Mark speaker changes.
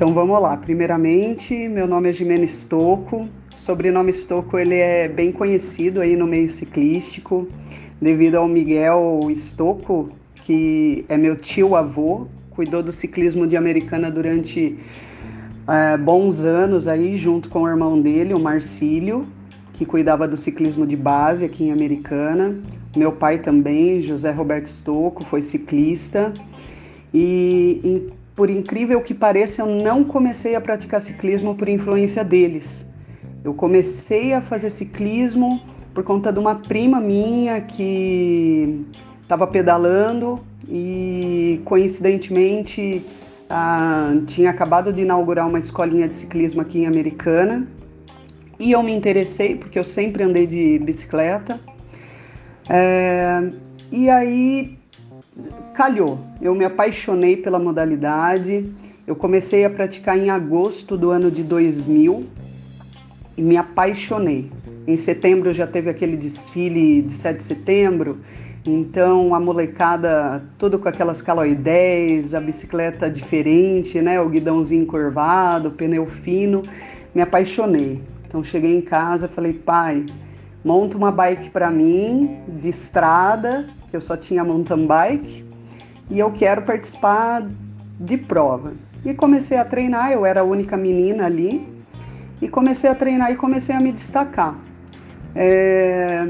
Speaker 1: Então vamos lá. Primeiramente, meu nome é Jimena Stocco. Sobrenome Stocco ele é bem conhecido aí no meio ciclístico, devido ao Miguel Stocco, que é meu tio-avô, cuidou do ciclismo de Americana durante é, bons anos aí, junto com o irmão dele, o Marcílio, que cuidava do ciclismo de base aqui em Americana. Meu pai também, José Roberto Stocco, foi ciclista. E por incrível que pareça, eu não comecei a praticar ciclismo por influência deles. Eu comecei a fazer ciclismo por conta de uma prima minha que estava pedalando e coincidentemente ah, tinha acabado de inaugurar uma escolinha de ciclismo aqui em Americana e eu me interessei porque eu sempre andei de bicicleta. É, e aí calhou. Eu me apaixonei pela modalidade. Eu comecei a praticar em agosto do ano de 2000 e me apaixonei. Em setembro já teve aquele desfile de 7 de setembro, então a molecada tudo com aquelas caloidez, a bicicleta diferente, né, o guidãozinho curvado, o pneu fino, me apaixonei. Então cheguei em casa, falei: "Pai, monta uma bike para mim de estrada, que eu só tinha mountain bike, e eu quero participar de prova. E comecei a treinar, eu era a única menina ali, e comecei a treinar e comecei a me destacar. É...